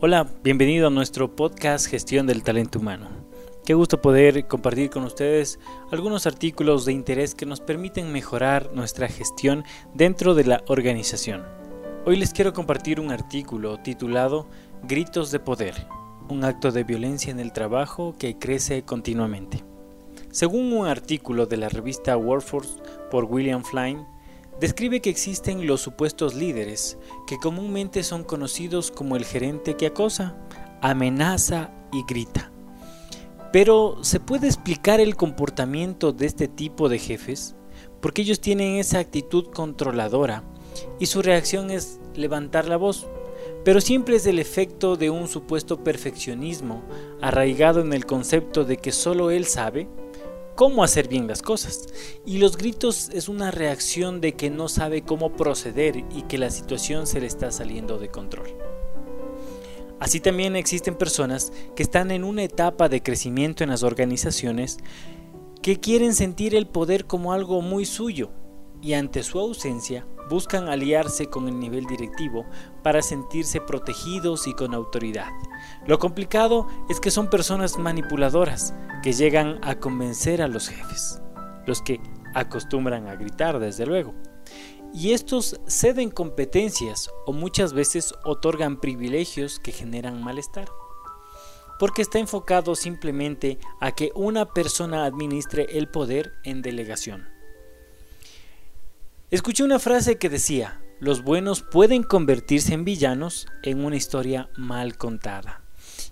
Hola, bienvenido a nuestro podcast Gestión del Talento Humano. Qué gusto poder compartir con ustedes algunos artículos de interés que nos permiten mejorar nuestra gestión dentro de la organización. Hoy les quiero compartir un artículo titulado Gritos de Poder, un acto de violencia en el trabajo que crece continuamente. Según un artículo de la revista Workforce por William Flynn, describe que existen los supuestos líderes, que comúnmente son conocidos como el gerente que acosa, amenaza y grita. Pero ¿se puede explicar el comportamiento de este tipo de jefes? Porque ellos tienen esa actitud controladora y su reacción es levantar la voz, pero siempre es el efecto de un supuesto perfeccionismo arraigado en el concepto de que solo él sabe cómo hacer bien las cosas. Y los gritos es una reacción de que no sabe cómo proceder y que la situación se le está saliendo de control. Así también existen personas que están en una etapa de crecimiento en las organizaciones que quieren sentir el poder como algo muy suyo y ante su ausencia buscan aliarse con el nivel directivo para sentirse protegidos y con autoridad. Lo complicado es que son personas manipuladoras que llegan a convencer a los jefes, los que acostumbran a gritar desde luego. Y estos ceden competencias o muchas veces otorgan privilegios que generan malestar. Porque está enfocado simplemente a que una persona administre el poder en delegación Escuché una frase que decía, los buenos pueden convertirse en villanos en una historia mal contada.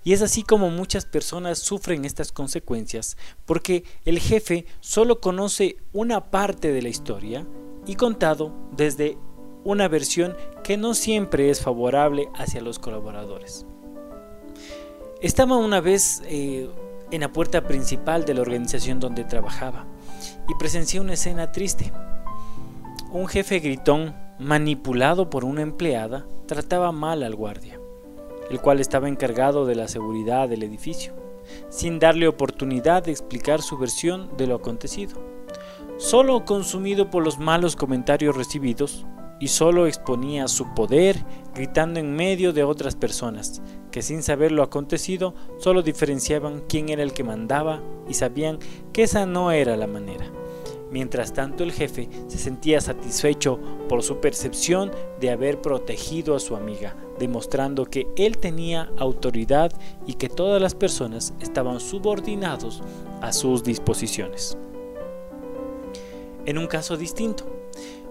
Y es así como muchas personas sufren estas consecuencias, porque el jefe solo conoce una parte de la historia y contado desde una versión que no siempre es favorable hacia los colaboradores. Estaba una vez eh, en la puerta principal de la organización donde trabajaba y presencié una escena triste. Un jefe gritón, manipulado por una empleada, trataba mal al guardia, el cual estaba encargado de la seguridad del edificio, sin darle oportunidad de explicar su versión de lo acontecido. Solo consumido por los malos comentarios recibidos, y solo exponía su poder gritando en medio de otras personas, que sin saber lo acontecido solo diferenciaban quién era el que mandaba y sabían que esa no era la manera. Mientras tanto el jefe se sentía satisfecho por su percepción de haber protegido a su amiga, demostrando que él tenía autoridad y que todas las personas estaban subordinados a sus disposiciones. En un caso distinto,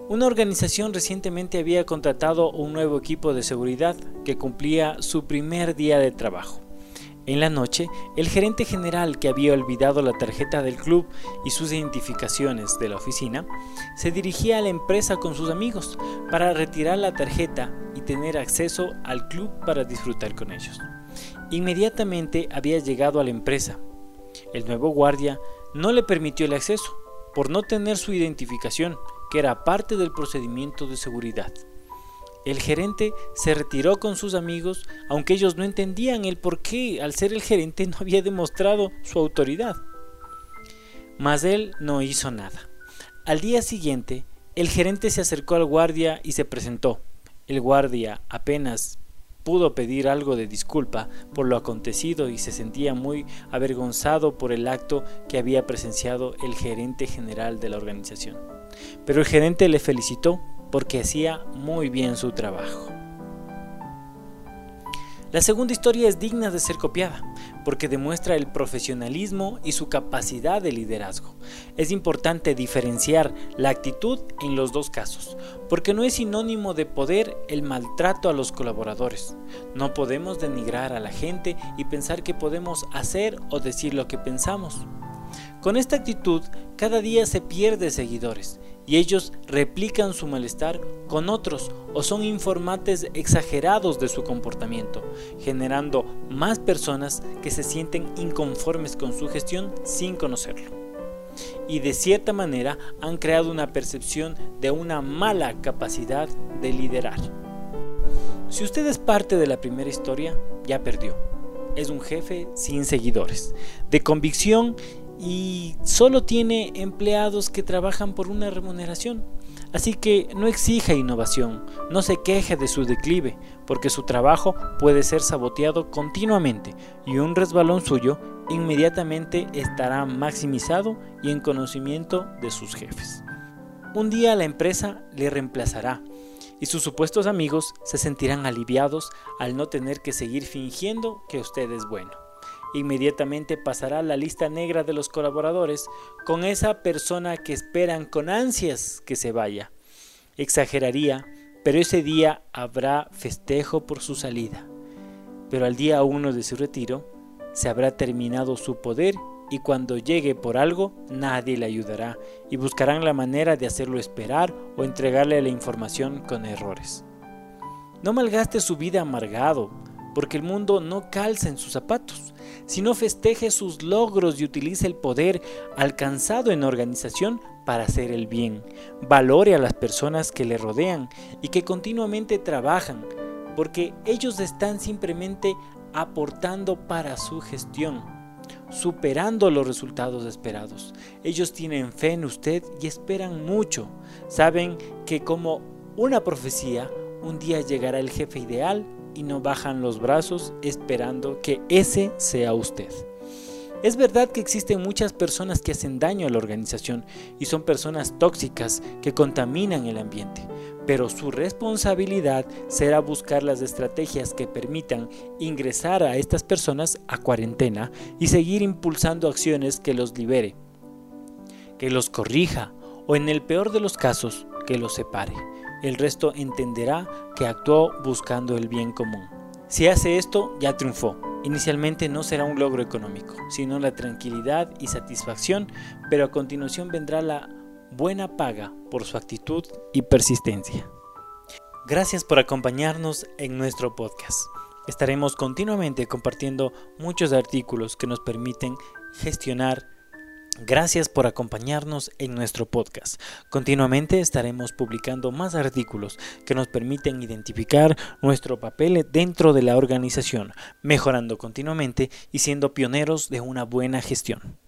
una organización recientemente había contratado un nuevo equipo de seguridad que cumplía su primer día de trabajo. En la noche, el gerente general que había olvidado la tarjeta del club y sus identificaciones de la oficina, se dirigía a la empresa con sus amigos para retirar la tarjeta y tener acceso al club para disfrutar con ellos. Inmediatamente había llegado a la empresa. El nuevo guardia no le permitió el acceso por no tener su identificación, que era parte del procedimiento de seguridad. El gerente se retiró con sus amigos, aunque ellos no entendían el por qué, al ser el gerente, no había demostrado su autoridad. Mas él no hizo nada. Al día siguiente, el gerente se acercó al guardia y se presentó. El guardia apenas pudo pedir algo de disculpa por lo acontecido y se sentía muy avergonzado por el acto que había presenciado el gerente general de la organización. Pero el gerente le felicitó porque hacía muy bien su trabajo. La segunda historia es digna de ser copiada, porque demuestra el profesionalismo y su capacidad de liderazgo. Es importante diferenciar la actitud en los dos casos, porque no es sinónimo de poder el maltrato a los colaboradores. No podemos denigrar a la gente y pensar que podemos hacer o decir lo que pensamos. Con esta actitud, cada día se pierde seguidores y ellos replican su malestar con otros o son informantes exagerados de su comportamiento, generando más personas que se sienten inconformes con su gestión sin conocerlo. Y de cierta manera han creado una percepción de una mala capacidad de liderar. Si usted es parte de la primera historia, ya perdió. Es un jefe sin seguidores, de convicción y solo tiene empleados que trabajan por una remuneración. Así que no exija innovación, no se queje de su declive, porque su trabajo puede ser saboteado continuamente y un resbalón suyo inmediatamente estará maximizado y en conocimiento de sus jefes. Un día la empresa le reemplazará y sus supuestos amigos se sentirán aliviados al no tener que seguir fingiendo que usted es bueno. Inmediatamente pasará la lista negra de los colaboradores con esa persona que esperan con ansias que se vaya. Exageraría, pero ese día habrá festejo por su salida. Pero al día uno de su retiro, se habrá terminado su poder y cuando llegue por algo nadie le ayudará y buscarán la manera de hacerlo esperar o entregarle la información con errores. No malgaste su vida amargado, porque el mundo no calza en sus zapatos, sino festeje sus logros y utilice el poder alcanzado en organización para hacer el bien. Valore a las personas que le rodean y que continuamente trabajan, porque ellos están simplemente aportando para su gestión, superando los resultados esperados. Ellos tienen fe en usted y esperan mucho. Saben que como una profecía, un día llegará el jefe ideal y no bajan los brazos esperando que ese sea usted. Es verdad que existen muchas personas que hacen daño a la organización y son personas tóxicas que contaminan el ambiente, pero su responsabilidad será buscar las estrategias que permitan ingresar a estas personas a cuarentena y seguir impulsando acciones que los libere, que los corrija o en el peor de los casos que los separe. El resto entenderá que actuó buscando el bien común. Si hace esto, ya triunfó Inicialmente no será un logro económico, sino la tranquilidad y satisfacción, pero a continuación vendrá la buena paga por su actitud y persistencia. Gracias por acompañarnos en nuestro podcast. Estaremos continuamente compartiendo muchos artículos que nos permiten gestionar Gracias por acompañarnos en nuestro podcast. Continuamente estaremos publicando más artículos que nos permiten identificar nuestro papel dentro de la organización, mejorando continuamente y siendo pioneros de una buena gestión.